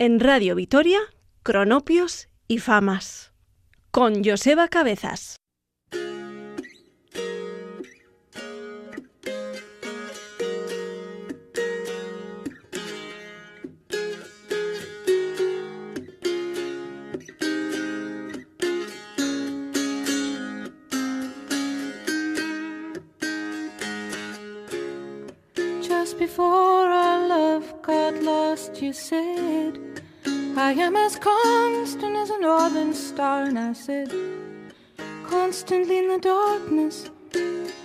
en Radio Vitoria, Cronopios y Famas, con Joseba Cabezas. before our love got lost, you said, I am as constant as a northern star. And I said, Constantly in the darkness,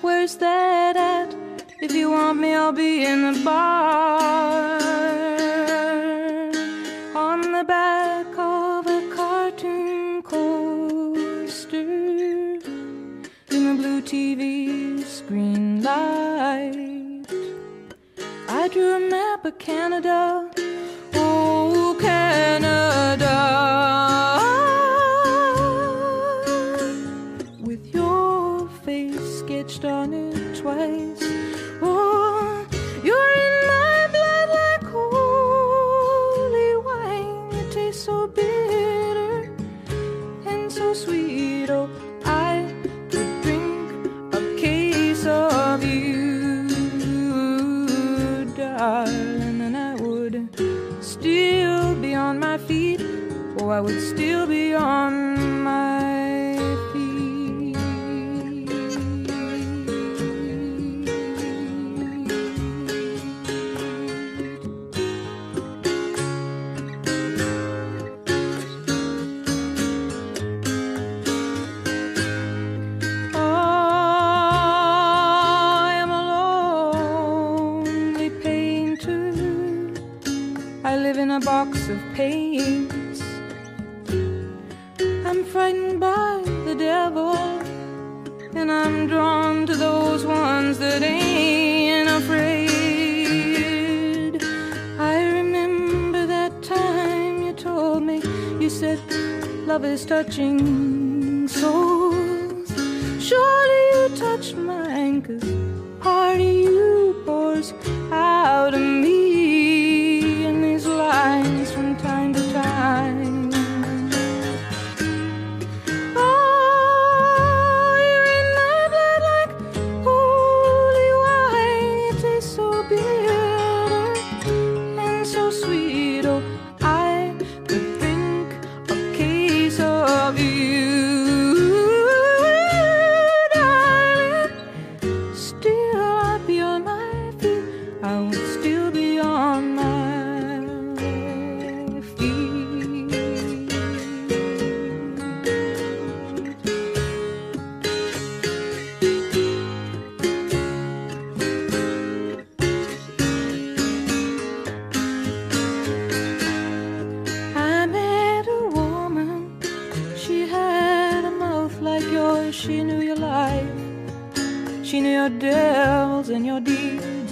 where's that at? If you want me, I'll be in the bar. On the back of a cartoon coaster, in the blue TV screen light. I drew a map of Canada. I would still be on my feet. I am a lonely painter. I live in a box of paints. Touching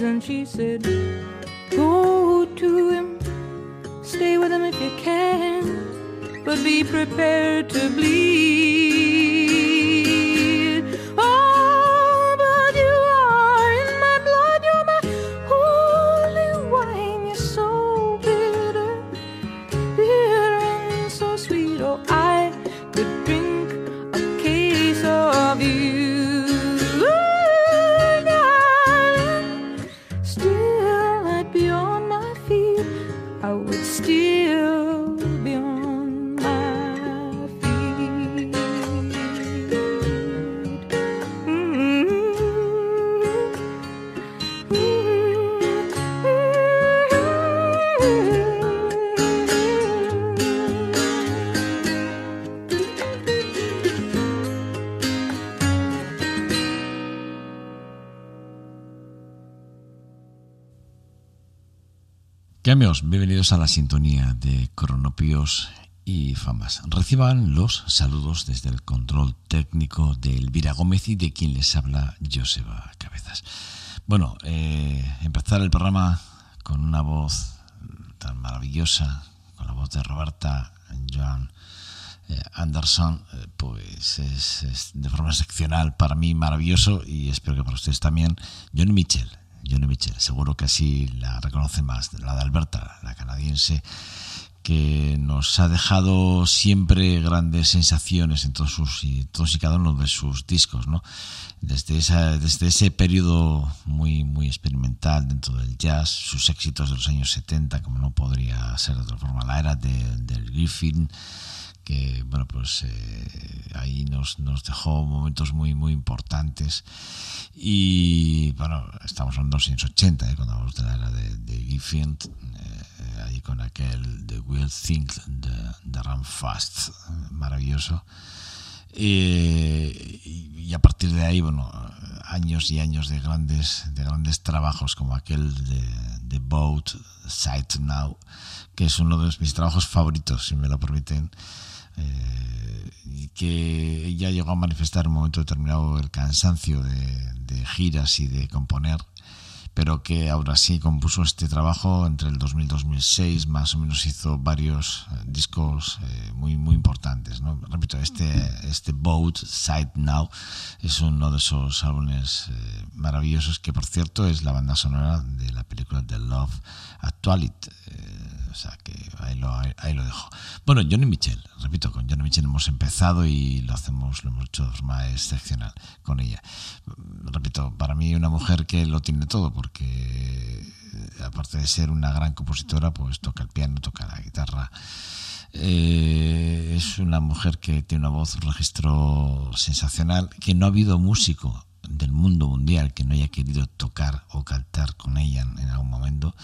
And she said, Go to him. Stay with him if you can. But be prepared to bleed. A la sintonía de Cronopios y Famas. Reciban los saludos desde el control técnico de Elvira Gómez y de quien les habla Joseba Cabezas. Bueno, eh, empezar el programa con una voz tan maravillosa, con la voz de Roberta Joan eh, Anderson, eh, pues es, es de forma excepcional para mí maravilloso y espero que para ustedes también. Johnny Mitchell, Johnny Mitchell, seguro que así la reconocen más, la de Alberta, la canadiense, que nos ha dejado siempre grandes sensaciones en todos sus y todos y cada uno de sus discos, ¿no? Desde esa, desde ese periodo muy muy experimental dentro del jazz, sus éxitos de los años 70, como no podría ser de otra forma, la era del Griffin, que bueno pues eh, ahí nos, nos dejó momentos muy muy importantes. Y bueno estamos hablando de los años 80 eh, cuando hablamos de la era de, de eh, ahí con aquel The Will Think de, de Run Fast maravilloso. Y, a partir de ahí bueno años y años de grandes de grandes trabajos como aquel de, de Boat Sight Now que es uno de mis trabajos favoritos si me lo permiten eh, que ella llegó a manifestar en un momento determinado el cansancio de, de, giras y de componer, pero que ahora sí compuso este trabajo entre el 2000 y 2006, más o menos hizo varios eh, discos eh, muy muy importantes. ¿no? Repito, este, este Boat Side Now es uno de esos álbumes eh, maravillosos que, por cierto, es la banda sonora de la película The Love Actuality. O sea que ahí lo, ahí lo dejo. Bueno, Johnny Mitchell, repito, con Johnny Mitchell hemos empezado y lo hacemos, lo hemos hecho de forma excepcional con ella. Repito, para mí una mujer que lo tiene todo, porque aparte de ser una gran compositora, pues toca el piano, toca la guitarra. Eh, es una mujer que tiene una voz, un registro sensacional, que no ha habido músico del mundo mundial que no haya querido tocar o cantar con ella en, algún momento.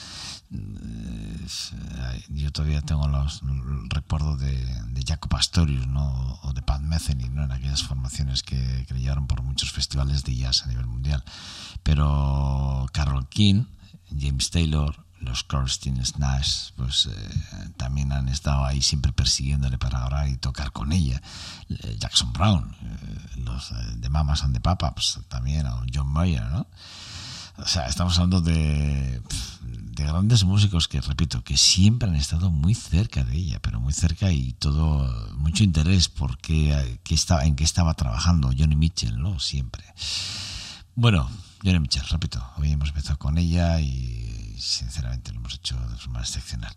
Yo todavía tengo los recuerdos de, de Jacob Pastorius ¿no? o de Pat Metheny ¿no? en aquellas formaciones que, que llevaron por muchos festivales de jazz a nivel mundial. Pero Carol King, James Taylor, los Kirsten Nash pues eh, también han estado ahí siempre persiguiéndole para orar y tocar con ella. Eh, Jackson Brown eh, los de Mamas and the Papas también o John Mayer ¿no? o sea estamos hablando de, de grandes músicos que repito que siempre han estado muy cerca de ella pero muy cerca y todo mucho interés porque que estaba en qué estaba trabajando Johnny Mitchell no siempre. Bueno Johnny Mitchell repito hoy hemos empezado con ella y sinceramente lo hemos hecho de forma excepcional.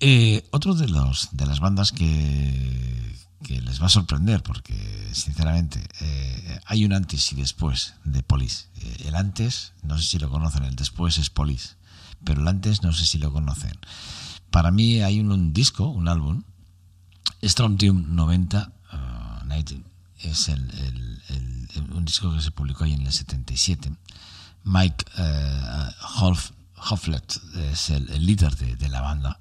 Eh, otro de, los, de las bandas que, que les va a sorprender, porque sinceramente eh, hay un antes y después de Police. Eh, el antes, no sé si lo conocen, el después es Police, pero el antes no sé si lo conocen. Para mí hay un, disco, un álbum, Strontium 90, uh, 90 es el, un disco que se publicó ahí en el 77. Mike uh, Holf Hofflet es el, líder de, la banda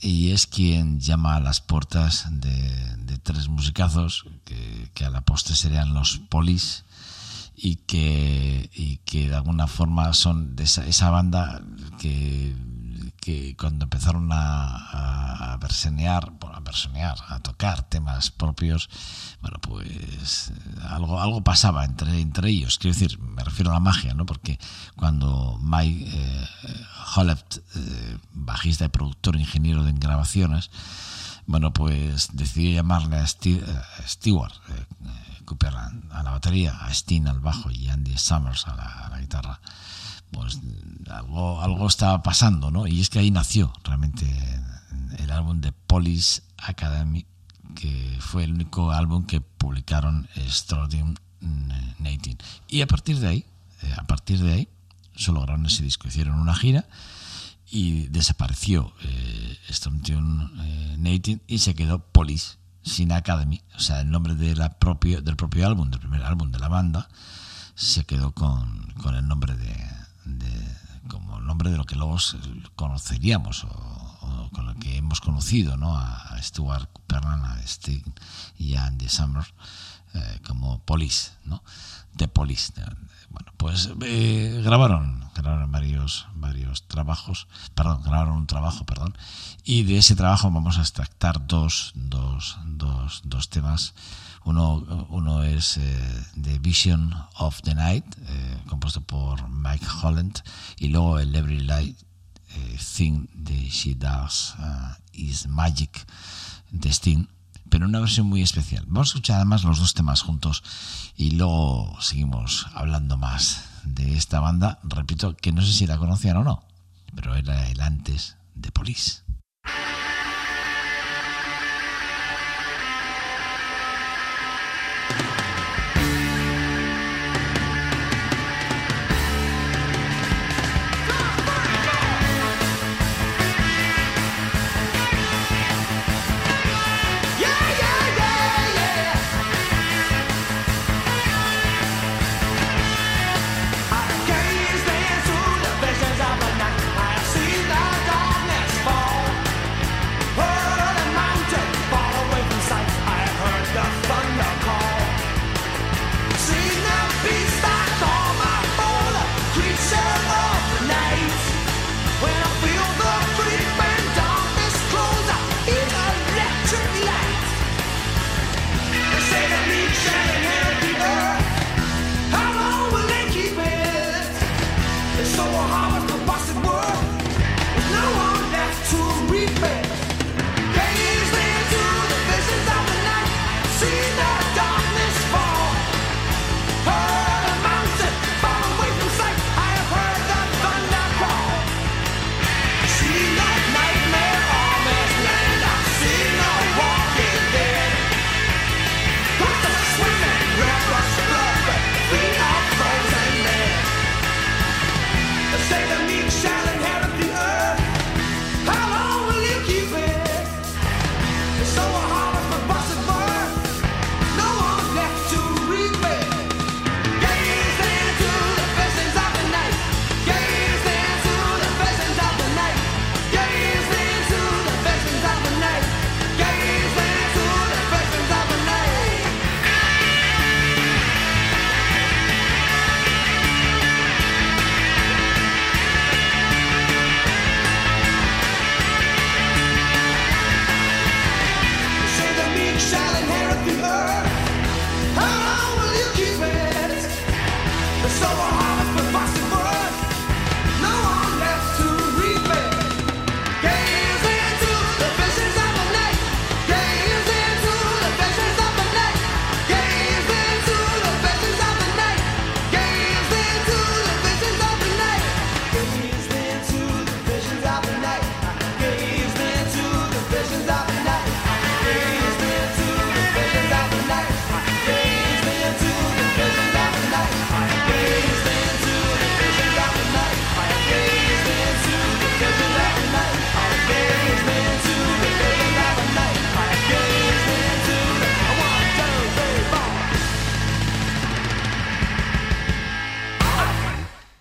y es quien llama a las puertas de, tres musicazos que, a la postre serían los polis y que, de alguna forma son de esa banda que que cuando empezaron a, a versenear, bueno, a versenear, a tocar temas propios, bueno, pues algo, algo pasaba entre, entre ellos. Quiero decir, me refiero a la magia, ¿no? Porque cuando Mike eh, eh, bajista y productor, ingeniero de grabaciones, bueno, pues decidió llamarle a Steve, uh, Stewart eh, Cooper a la batería, a Steen al bajo y Andy Summers a la, a la guitarra pues algo, algo estaba pasando, ¿no? Y es que ahí nació realmente el álbum de Police Academy, que fue el único álbum que publicaron Strodium 19. Y a partir de ahí, eh, a partir de ahí, solo grabaron ese hicieron una gira y desapareció eh, Strodium eh, 19 y se quedó Police sin Academy, o sea, el nombre de propio, del propio álbum, del primer álbum de la banda, se quedó con, con el nombre de, como nombre de lo que luego conoceríamos o, con lo que hemos conocido ¿no? a, Stuart Cooperman, a Sting y a Andy Summer eh, como Police, ¿no? de Police. Bueno, pues eh, grabaron, grabaron varios, varios trabajos, perdón, grabaron un trabajo, perdón, y de ese trabajo vamos a extractar dos, dos, dos, dos temas uno, uno es eh, The Vision of the Night, compuesto por Mike Holland, y luego el Every Light eh, Thing de She Does uh, Is Magic de Sting, pero una versión muy especial. Vamos a escuchar además los dos temas juntos y luego seguimos hablando más de esta banda. Repito que no sé si la conocían o no, pero era el antes de Police.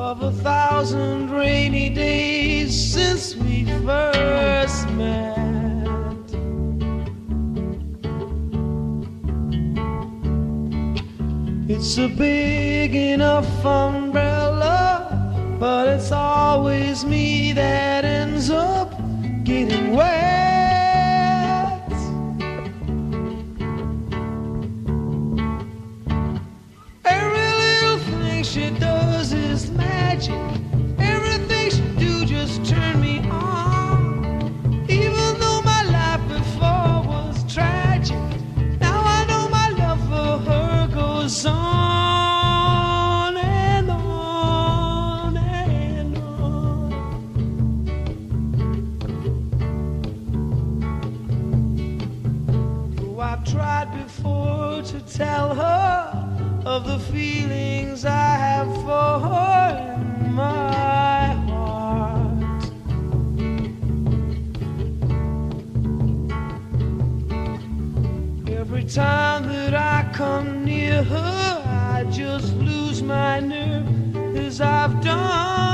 Of a thousand rainy days since we first met. It's a big enough umbrella, but it's always me that ends up getting wet. tell her of the feelings I have for her in my heart. Every time that I come near her, I just lose my nerve, as I've done.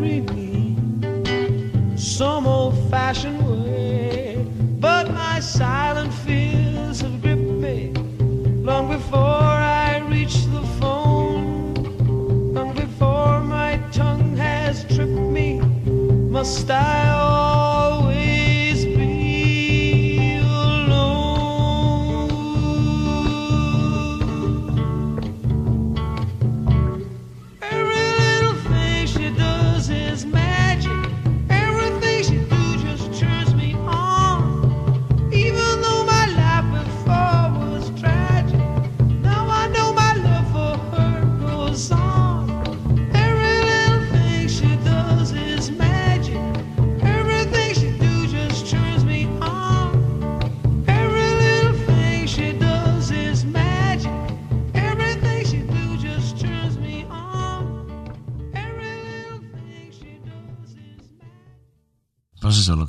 marry me some old fashioned way. But my silent fears have gripped me long before I reach the phone, long before my tongue has tripped me. Must I?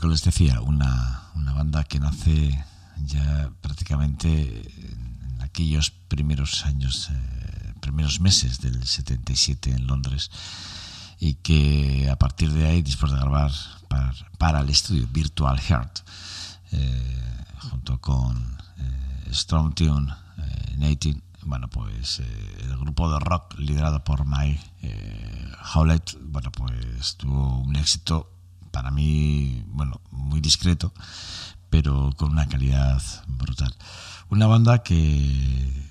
Les decía, una, banda que nace ya prácticamente en aquellos primeros años, eh, primeros meses del 77 en Londres y que a partir de ahí, después de grabar para, el estudio Virtual Heart, eh, junto con eh, Strong Tune, eh, bueno, pues el grupo de rock liderado por Mike Howlett, bueno, pues tuvo un éxito para mí, bueno, muy discreto, pero con una calidad brutal. Una banda que,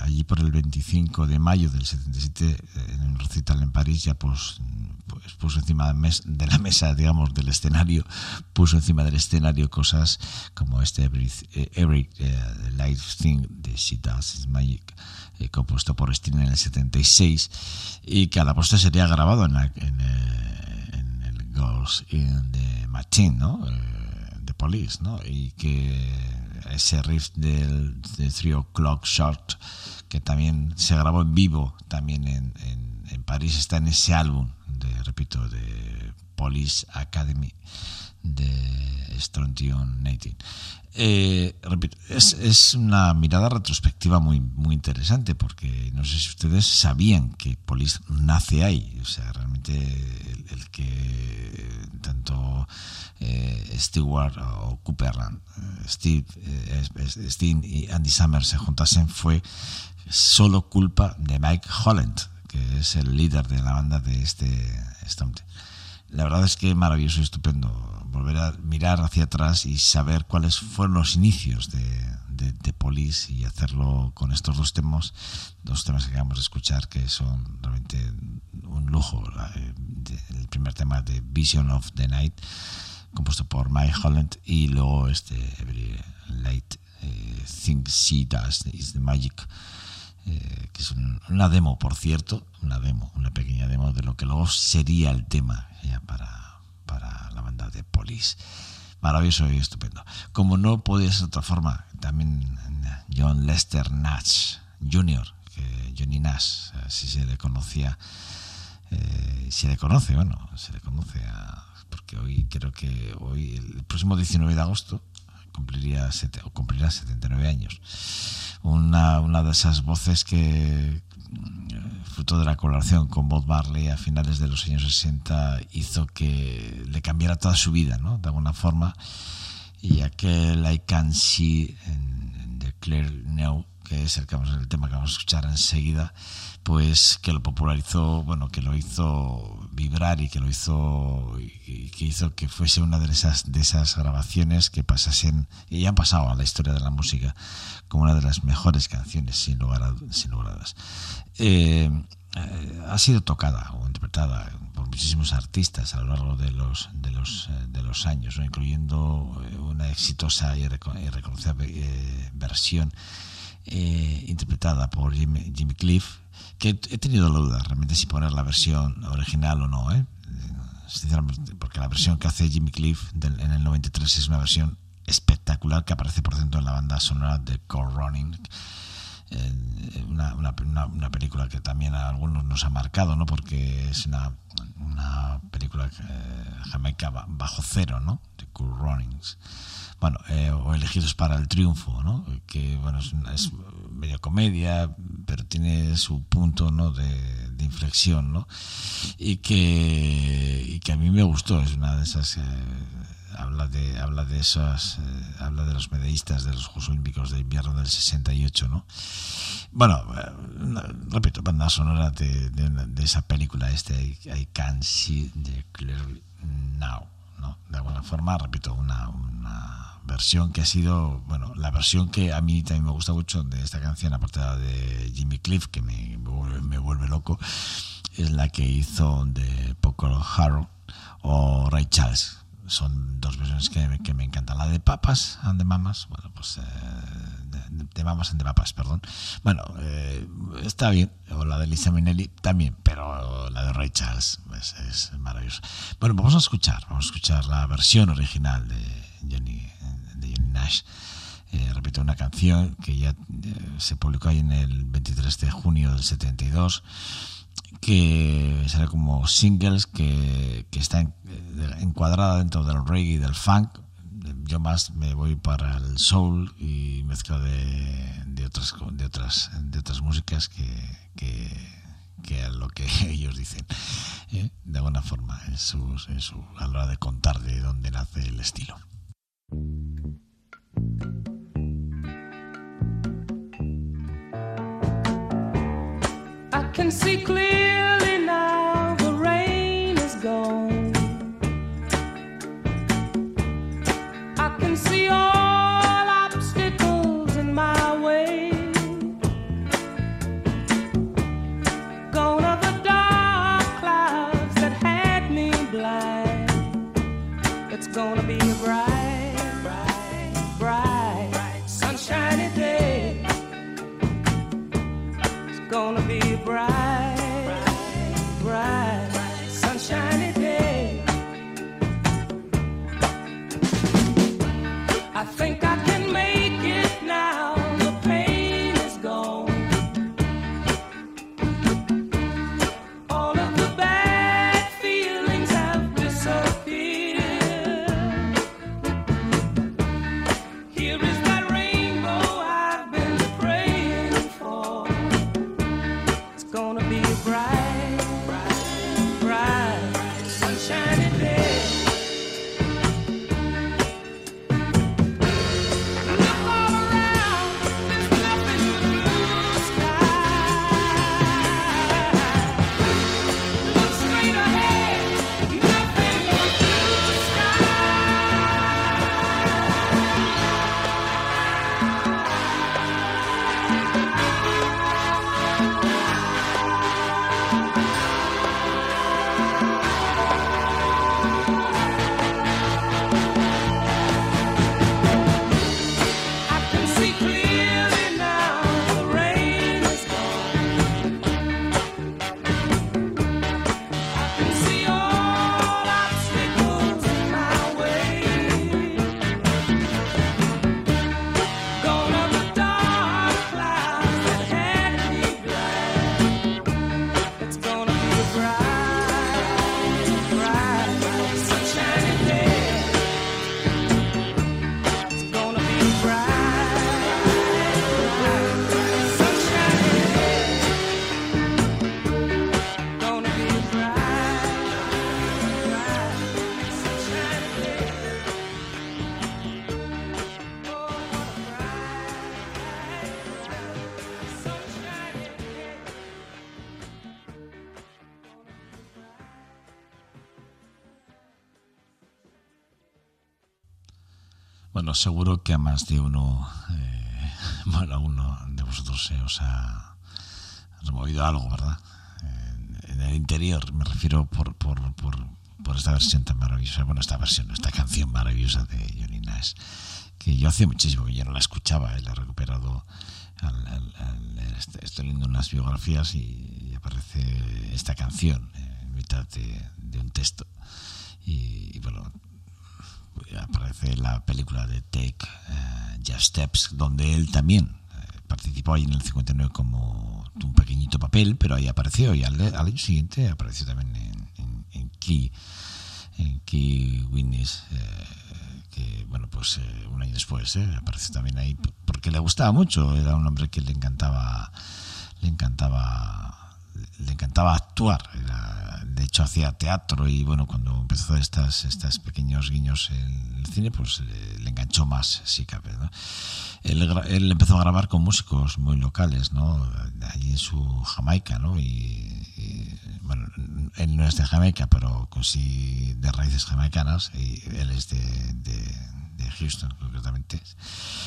allí por el 25 de mayo del 77, en un recital en París, ya pues, pues puso encima de la mesa, digamos, del escenario, puso encima del escenario cosas como este Every, Every uh, Life Thing de She Does Magic, eh, compuesto por Sting en el 76, y que a la postre sería grabado en, en Girls in the Machine, ¿no? The eh, Police, ¿no? Y que ese riff del de Three O'Clock Short, que también se grabó en vivo, también en, París, está en ese álbum, de, repito, de Police Academy de Strontium 19. Eh, repito, es, es, una mirada retrospectiva muy, muy interesante porque no sé si ustedes sabían que Police nace ahí. O sea, realmente el, que tanto eh, Stewart o Cooperland, Steve, eh, Steve y Andy Summers se juntasen fue solo culpa de Mike Holland, que es el líder de la banda de este Stomp. La verdad es que maravilloso y estupendo volver a mirar hacia atrás y saber cuáles fueron los inicios de, de, de Police y hacerlo con estos dos temas, dos temas que acabamos de escuchar que son realmente un lujo. El primer tema de Vision of the Night, compuesto por Mike Holland, y luego este Every Light eh, Thing She Does is the Magic. Eh, que es un, una demo, por cierto, una demo, una pequeña demo de lo que luego sería el tema ya para, para la banda de Police. Maravilloso y estupendo. Como no podía ser de otra forma, también John Lester Nash Jr., que Johnny Nash, si se le conocía, eh, se le conoce, bueno, se le conoce a, porque hoy creo que hoy, el próximo 19 de agosto, cumpliría, cumplirá 79 años. Una, una de esas voces que, fruto de la colaboración con Bob Marley a finales de los años 60, hizo que le cambiara toda su vida, ¿no? De alguna forma. Y aquel I Can See en, The Clear Now, que es el, que vamos, el tema que vamos a escuchar enseguida, pues que lo popularizó, bueno, que lo hizo vibrar y que lo hizo y que hizo que fuese una de esas de esas grabaciones que pasasen y han pasado a la historia de la música como una de las mejores canciones sin lugar sin lugar. Eh, eh, ha sido tocada o interpretada por muchísimos artistas a lo largo de los de los eh, de los años, ¿no? incluyendo una exitosa y, reconocida versión interpretada por Jimmy, Jimmy Cliff que he tenido la duda realmente si poner la versión original o no, ¿eh? porque la versión que hace Jimmy Cliff del, en el 93 es una versión espectacular que aparece por dentro de la banda sonora de Core Running. Una, una, una, película que también a algunos nos ha marcado, ¿no? Porque es una, una película eh, jamaica bajo cero, ¿no? De Cool Runnings bueno, eh, o elegidos para el triunfo, ¿no? que bueno, es, es, medio comedia, pero tiene su punto ¿no? de, de inflexión, ¿no? y, que, y que a mí me gustó, es una de esas... Eh, habla de habla de esas eh, habla de los medallistas de los Juegos Olímpicos de invierno del 68 no bueno eh, repito banda sonora de, de, de, esa película este I, I Can See the Clearly Now ¿no? de alguna forma repito una, una versión que ha sido, bueno, la versión que a mí también me gusta mucho de esta canción, aparte de Jimmy Cliff, que me, me vuelve loco, es la que hizo de Poco Harrow o Ray Charles. Son dos versiones que, que, me encantan. La de Papas and de Mamas, bueno, pues eh, de, Mamas and de Papas, perdón. Bueno, eh, está bien. O la de Lisa Minnelli también, pero la de Ray Charles pues, es maravillosa. Bueno, vamos a escuchar, vamos a escuchar la versión original de Johnny Eh, repito, una canción que ya eh, se publicó ahí en el 23 de junio del 72, que sale como singles, que, que está eh, encuadrada dentro del reggae y del funk. Yo más me voy para el soul y mezcla de, de, otras, de, otras, de otras músicas que, que que a lo que ellos dicen, de alguna forma, en su, en su, a la hora de contar de dónde nace el estilo. I can see clearly Bueno, seguro que a más de uno, eh, bueno, a uno de vosotros se os ha removido algo, ¿verdad? en el interior, me refiero por, por, por, por, esta versión tan maravillosa, bueno, esta versión, esta canción maravillosa de Johnny Nash, que yo hace muchísimo que ya no la escuchaba, y la he recuperado, estoy leyendo unas biografías y, aparece esta canción en mitad de, un texto. Y, bueno, aparece la película de Take uh, Just Steps, donde él también eh, participó ahí en el 59 como un pequeñito papel, pero ahí apareció y al, año siguiente apareció también en, Key, en Key Witness, eh, que bueno, pues eh, un año después apareció también ahí porque le gustaba mucho, era un hombre que le encantaba, le encantaba le encantaba actuar, de hecho hacía teatro y bueno, cuando empezó estas, estas pequeños guiños en el cine, pues le, enganchó más, si cabe. Él, empezó a grabar con músicos muy locales, ¿no? allí en su Jamaica, ¿no? Y, bueno, él no es de Jamaica, pero con sí de raíces jamaicanas, y él es de de Houston concretamente.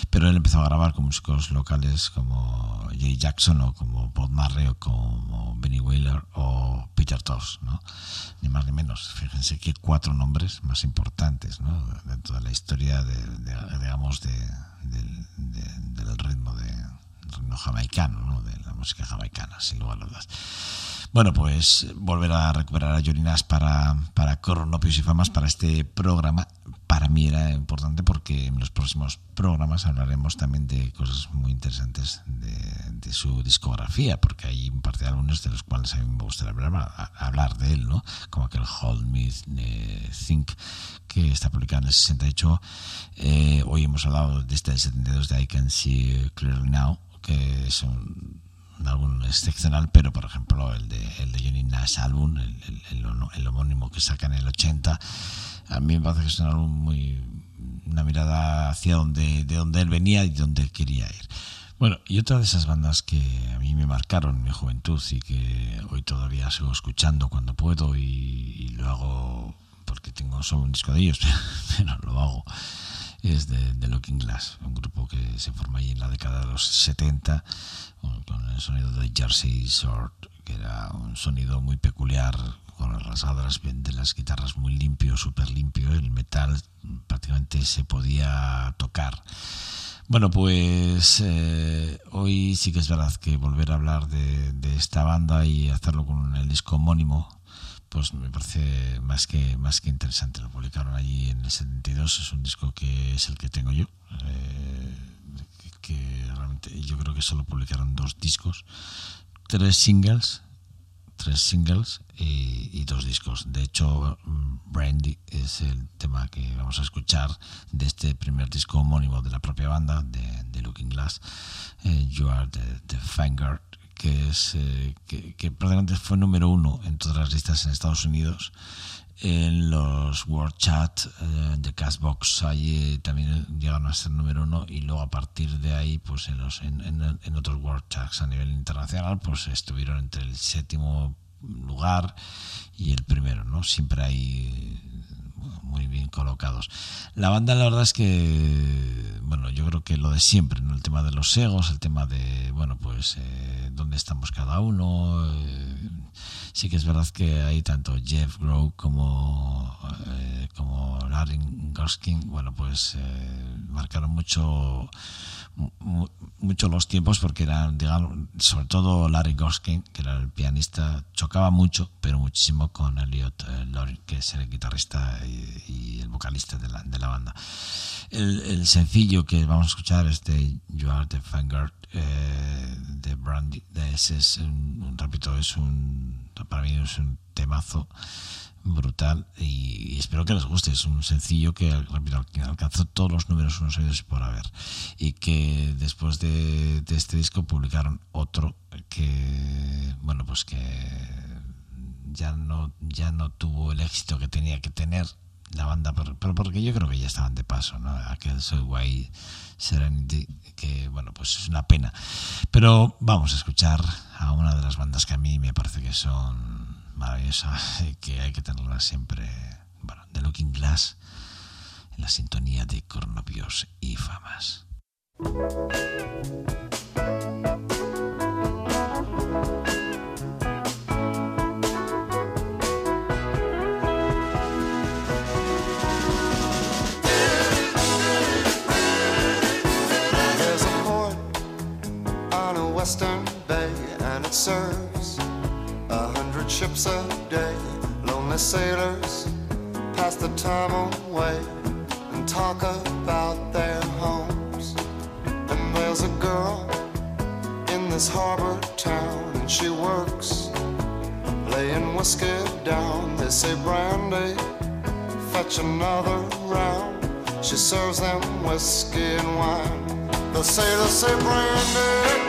Pero él empezó a grabar con músicos locales como Jay Jackson o como Bob Marley o como Benny Wheeler o Peter Tosh, ¿no? Ni más ni menos. Fíjense que cuatro nombres más importantes ¿no? dentro de la historia de, digamos, de, del ritmo de ritmo jamaicano, ¿no? de la música jamaicana, sin lugar a dudas. Bueno, pues volver a recuperar a Yorinas para, para Coronopios y Famas, para este programa, para mí era importante porque en los próximos programas hablaremos también de cosas muy interesantes de, su discografía, porque hay un par de álbumes de los cuales a mí me gustaría hablar, hablar de él, ¿no? Como aquel Hold Me eh, Think que está publicado en el 68. Eh, hoy hemos hablado de este del 72 de I Can See Clearly Now, que es un un álbum excepcional, pero por ejemplo el de, el de Johnny Nash álbum, el, homónimo que saca en el 80, a mí me parece que es un álbum muy una mirada hacia donde, de donde él venía y donde él quería ir. Bueno, y otra de esas bandas que a mí me marcaron en mi juventud y que hoy todavía sigo escuchando cuando puedo y, y lo hago porque tengo solo un disco de ellos, pero lo hago es de, de, Looking Glass, un grupo que se forma ahí en la década de los 70 con el sonido de Jersey Sword, que era un sonido muy peculiar, con el rasgado de las, guitarras muy limpio, súper limpio, el metal prácticamente se podía tocar. Bueno, pues eh, hoy sí que es verdad que volver a hablar de, de esta banda y hacerlo con el disco homónimo pues me parece más que más que interesante. Lo publicaron allí en el 72, es un disco que es el que tengo yo. Eh, que realmente yo creo que solo publicaron dos discos, tres singles, tres singles y, dos discos. De hecho, Brandy es el tema que vamos a escuchar de este primer disco homónimo de la propia banda, de, Looking Glass, eh, You Are the, the Vanguard que, es, eh, que, prácticamente fue número uno en todas las listas en Estados Unidos. En los World Chat eh, de Castbox allí también llegaron a ser número uno y luego a partir de ahí pues en, los, en, en, otros World Chats a nivel internacional pues estuvieron entre el séptimo lugar y el primero, ¿no? Siempre hay muy bien colocados. La banda la verdad es que, bueno, yo creo que lo de siempre, ¿no? El tema de los egos, el tema de, bueno, pues eh, dónde estamos cada uno. Eh, sí que es verdad que hay tanto Jeff Grow como, eh, como Larry Goskin, bueno, pues marcaron mucho mucho los tiempos porque eran, digamos, sobre todo Larry Goskin, que era el pianista, chocaba mucho, pero muchísimo con Elliot eh, que es el guitarrista y, el vocalista de la, de la banda. El, sencillo que vamos a escuchar es de You Are the eh, de Brandy. Ese es un, repito, es un, para mí es un temazo brutal y, espero que les guste. Es un sencillo que, alcanzó todos los números unos años por haber y que después de, este disco publicaron otro que, bueno, pues que ya no, ya no tuvo el éxito que tenía que tener la banda, pero, porque yo creo que ya estaban de paso, ¿no? Aquel Soy Serenity, que bueno, pues es una pena. Pero vamos a escuchar a una de las bandas que a mí me parece que son maravillosa que hay que tenerla siempre. Bueno, The Looking Glass, la sintonía de Cornopios y Famas. Western bay, and it serves a hundred ships a day. Lonely sailors pass the time away and talk about their homes. And there's a girl in this harbor town, and she works laying whiskey down. They say, Brandy, fetch another round. She serves them whiskey and wine. The sailors say, Brandy,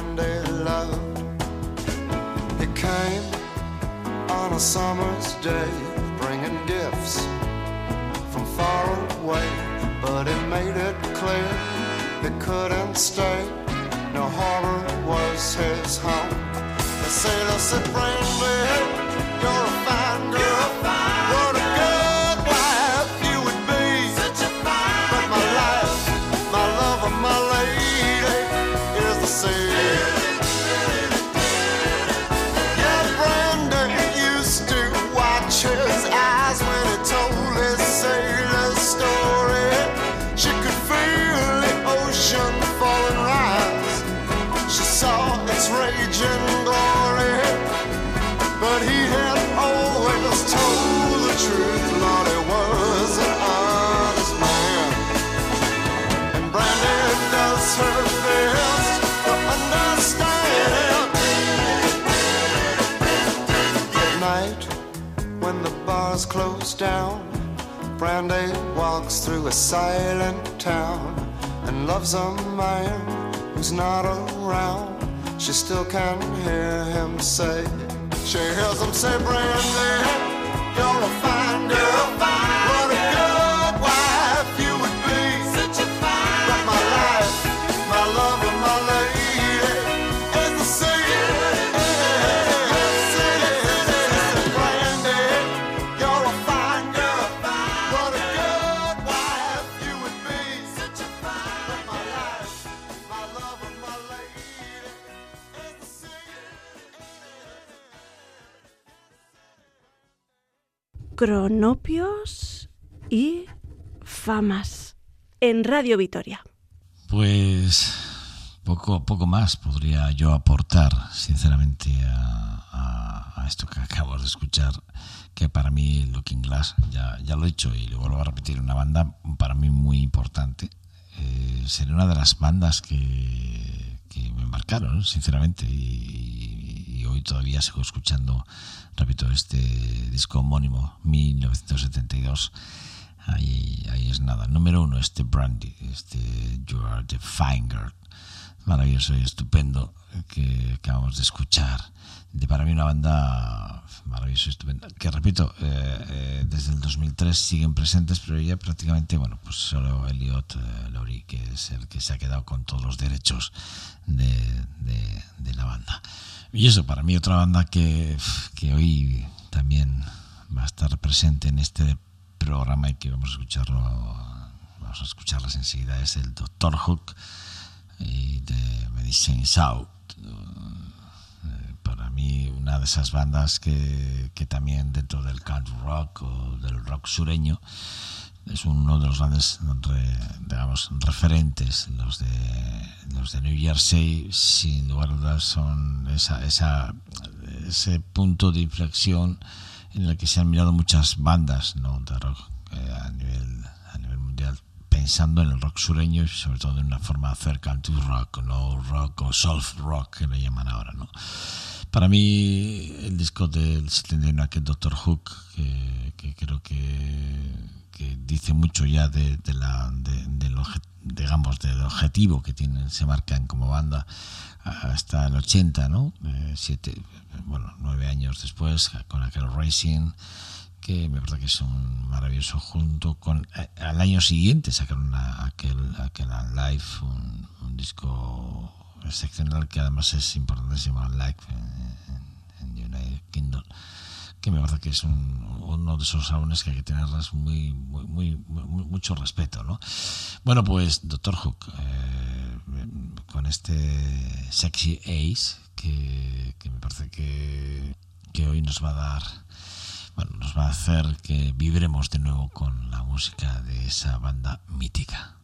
summer's day, bringing gifts from far away, but it made it clear they couldn't stay. No harbor was his home. The sailor said, Brandy, you're a fine girl. Brandy walks through a silent town and loves a man who's not around. She still can hear him say, she hears him say, Brandy, you're a fine girl. Cronopios y famas en Radio Vitoria. Pues poco, poco más podría yo aportar, sinceramente, a, esto que acabo de escuchar, que para mí Looking Glass, ya, ya lo he dicho y lo vuelvo a repetir, una banda para mí muy importante. Eh, sería una de las bandas que, que me marcaron, sinceramente, y, y hoy todavía sigo escuchando, repito, este disco homónimo, 1972. Ahí, ahí es nada. Número uno, este Brandy, este You Are the Fine Girl. Maravilloso y estupendo que acabamos de escuchar. De para mí una banda maravillosa y estupenda. Que repito, eh, eh, desde el 2003 siguen presentes, pero ya prácticamente, bueno, pues solo Elliot eh, que es el que se ha quedado con todos los derechos de, de- de la banda. Y eso, para mí otra banda que, que hoy también va a estar presente en este programa y que vamos a escucharlo, vamos a escucharlas enseguida, es el Dr. Hook y de Medicine South. Para mí una de esas bandas que, que también dentro del country rock o del rock sureño es uno de los grandes digamos, referentes los de los de New Jersey sin lugar a dudas son ese punto de inflexión en el que se han mirado muchas bandas ¿no? de rock eh, a, nivel, a nivel mundial pensando en el rock sureño y sobre todo de una forma cerca al rock, no rock o soft rock que le llaman ahora, ¿no? Para mí el disco del 71 aquel Doctor Hook que creo que, que dice mucho ya de, la, del, digamos, del objetivo que tienen, se marcan como banda hasta el 80, ¿no? Eh, siete, bueno, nueve años después, con aquel Racing, que me parece que es un maravilloso junto con eh, al año siguiente sacaron aquel aquel live un, un, disco excepcional que además es importantísimo live en, en, United Kingdom que me parece que es uno de esos álbumes que hay que tenerles muy, muy, muy, mucho respeto ¿no? bueno pues Doctor Hook eh, con este Sexy Ace que, que me parece que, que hoy nos va a dar bueno, nos va a hacer que vibremos de nuevo con la música de esa banda mítica.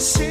see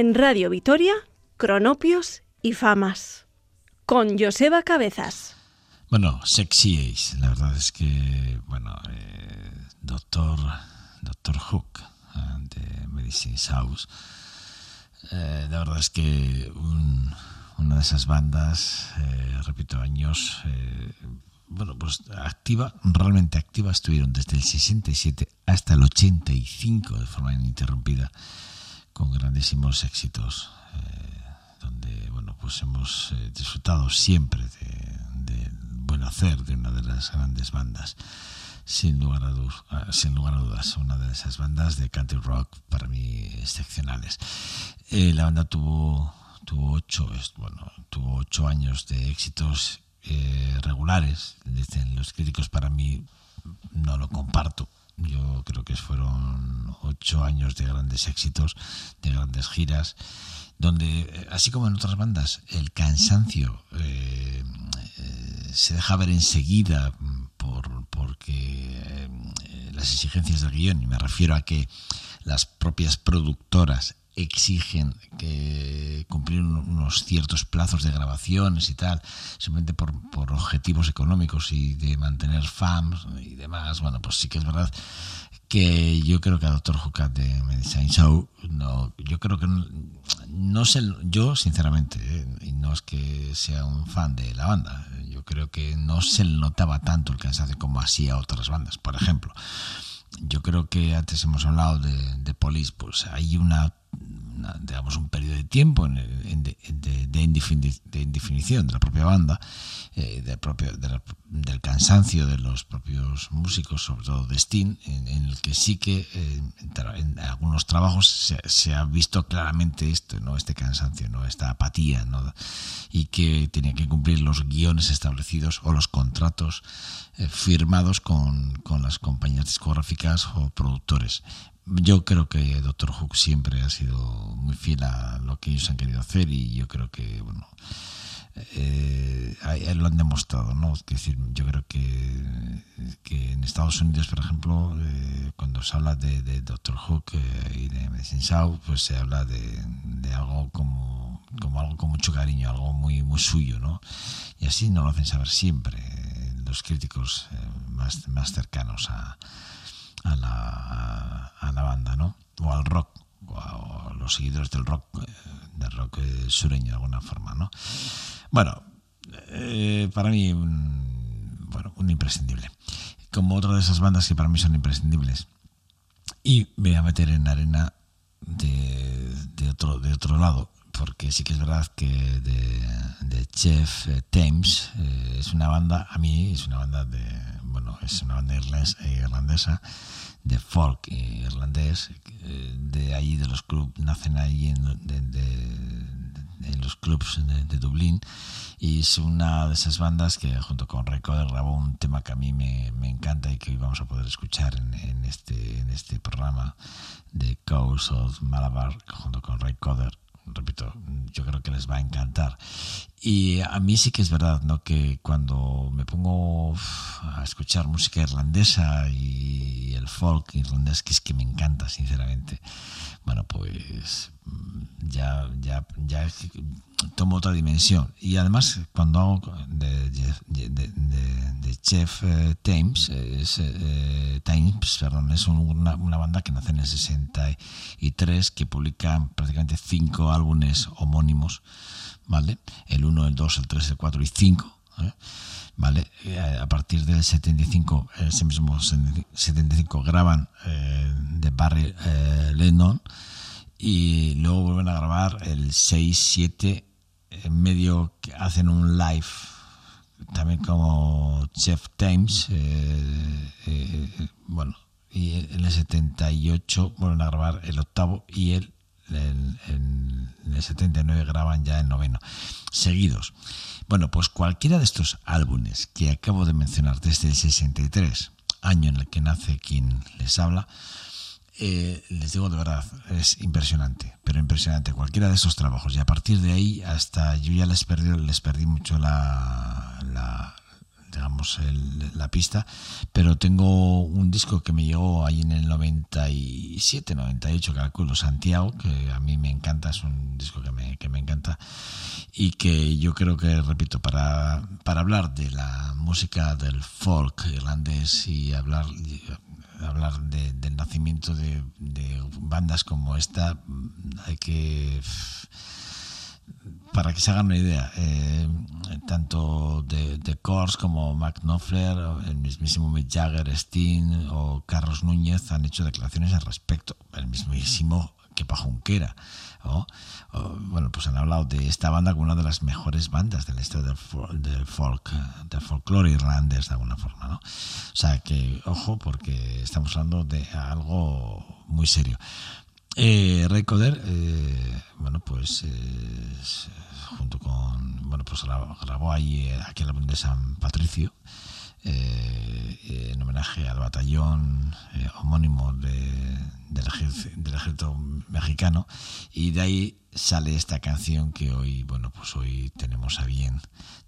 En Radio Vitoria, Cronopios y Famas. Con Joseba Cabezas. Bueno, sexy ace. La verdad es que, bueno, eh, Doctor, Doctor Hook eh, de Medicine House. Eh, la verdad es que una de esas bandas, repito, años, bueno, pues activa, realmente activa, estuvieron desde el 67 hasta el 85 de forma ininterrumpida con grandísimos éxitos, eh, donde bueno pues hemos eh, disfrutado siempre de, buen hacer de una de las grandes bandas, sin lugar, a sin lugar a dudas, una de esas bandas de country rock para mí excepcionales. Eh, la banda tuvo tuvo ocho, bueno, tuvo ocho años de éxitos regulares, dicen los críticos, para mí no lo comparto. Yo creo que fueron ocho años de grandes éxitos, de grandes giras, donde, eh, así como en otras bandas, el cansancio eh, se deja ver enseguida por, porque las exigencias del guion, y me refiero a que las propias productoras exigen que cumplir unos ciertos plazos de grabaciones y tal, simplemente por, por, objetivos económicos y de mantener fans y demás, bueno, pues sí que es verdad que yo creo que a Doctor Who de Medicine Show, no, yo creo que no, no sé, yo sinceramente, eh, y no es que sea un fan de la banda, yo creo que no se notaba tanto el cansancio como así a otras bandas, por ejemplo. Yo creo que antes hemos hablado de, de Police, pues hay una digamos, un periodo de tiempo en, de, de, de, indefinición de la propia banda, eh, del, propio, del cansancio de los propios músicos, sobre todo de Sting, en, el que sí que en, algunos trabajos se, se, ha visto claramente esto, no este cansancio, no esta apatía, ¿no? y que tenía que cumplir los guiones establecidos o los contratos eh, firmados con, con las compañías discográficas o productores yo creo que Doctor Hook siempre ha sido muy fiel a lo que ellos han querido hacer y yo creo que, bueno, eh, lo han demostrado, ¿no? Es decir, yo creo que, que en Estados Unidos, por ejemplo, eh, cuando se habla de, Doctor Hook eh, y de Medicine Show, pues se habla de, de, algo como, como algo con mucho cariño, algo muy, muy suyo, ¿no? Y así no lo hacen saber siempre los críticos más, más cercanos a a la, a la banda, ¿no? O al rock, o a, los seguidores del rock, eh, del rock eh, sureño de alguna forma, ¿no? Bueno, eh, para mí, un, bueno, un imprescindible. Como otra de esas bandas que para mí son imprescindibles. Y me voy a meter en arena de, de, otro, de otro lado, porque sí que es verdad que de, de Chef Thames es una banda, a mí es una banda de, bueno, es una banda irlandesa de folk irlandés, eh, de ahí de los clubs, nacen ahí en, los clubs de, Dublín y es una de esas bandas que junto con Recorder grabó un tema que a mí me, encanta y que hoy vamos a poder escuchar en, este, en este programa de Coast of Malabar junto con Recorder repito, yo creo que les va a encantar. Y a mí sí que es verdad, ¿no? Que cuando me pongo a escuchar música irlandesa y el folk irlandés, que es que me encanta, sinceramente, bueno, pues ya, ya, ya tomo otra dimensión. Y además, cuando hago de, de, Chef eh, Times, es, eh, Times perdón, es una, una, banda que nace en el 63, que publica prácticamente cinco álbumes homónimos, ¿vale? El 1, el 2, el 3, el 4 y 5, ¿eh? ¿Vale? A partir del 75, ese mismo 75, graban de Barry Lennon y luego vuelven a grabar el 6, 7, en medio que hacen un live también como Chef Times, eh, eh, bueno, y en el 78 vuelven a grabar el octavo y el, en el 79 graban ya el noveno, seguidos. Bueno, pues cualquiera de estos álbumes que acabo de mencionar desde el 63, año en el que nace quien les habla, eh, les digo de verdad, es impresionante, pero impresionante cualquiera de esos trabajos. Y a partir de ahí, hasta yo ya les perdí, les perdí mucho la, la digamos, la pista, pero tengo un disco que me llegó ahí en el 97, 98, calculo, Santiago, que a mí me encanta, es un disco que me, que me encanta y que yo creo que, repito, para, para hablar de la música del folk irlandés y hablar hablar de, del nacimiento de, de, bandas como esta, hay que para que se hagan una idea, eh, tanto de, de Kors como Mac Knopfler, el mismísimo Mick Jagger, Steen o Carlos Núñez han hecho declaraciones al respecto, el mismísimo que Junquera. bueno, pues han hablado de esta banda como una de las mejores bandas del este del, del folk, del folclore irlandés de alguna forma, ¿no? O sea que, ojo, porque estamos hablando de algo muy serio. Eh, Recoder, eh, bueno, pues junto con, bueno, pues grabó, grabó ahí eh, aquel álbum de San Patricio, eh, en homenaje al batallón eh, homónimo de, del, ejército, del, ejército, mexicano. Y de ahí sale esta canción que hoy bueno pues hoy tenemos a bien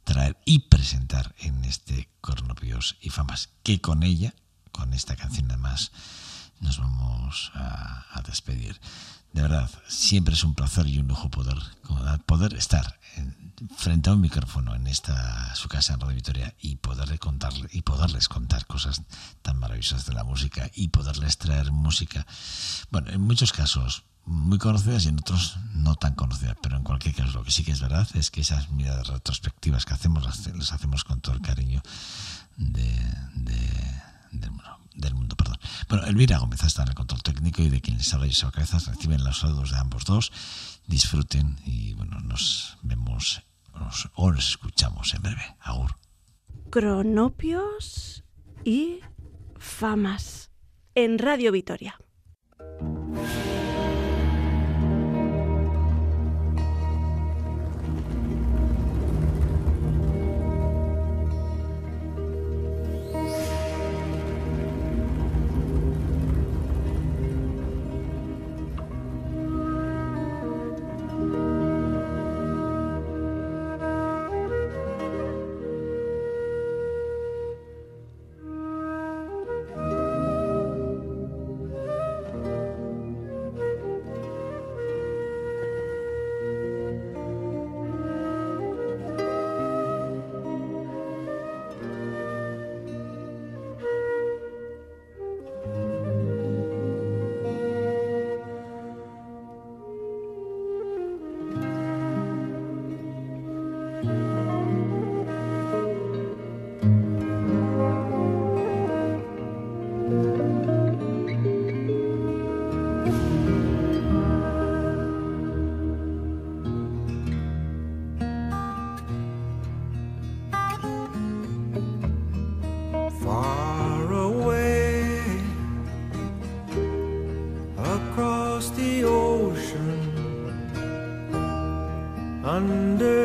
traer y presentar en este Cornopios y Famas que con ella con esta canción además nos vamos a, despedir. De verdad, siempre es un placer y un lujo poder, poder estar en, frente a un micrófono en esta su casa en Radio Victoria y poderle contarle y poderles contar cosas tan maravillosas de la música y poderles traer música, bueno, en muchos casos muy conocidas y en otros no tan conocidas, pero en cualquier caso lo que sí que es verdad es que esas miradas retrospectivas que hacemos las, hacemos con todo el cariño de, del mundo. Perdón. Bueno, Elvira Gómez está en el control técnico y de quien les habla Joseba Cabezas reciben los saludos de ambos dos. Disfruten y bueno, nos vemos nos, o nos escuchamos en breve. Agur. Cronopios y famas en Radio Vitoria. under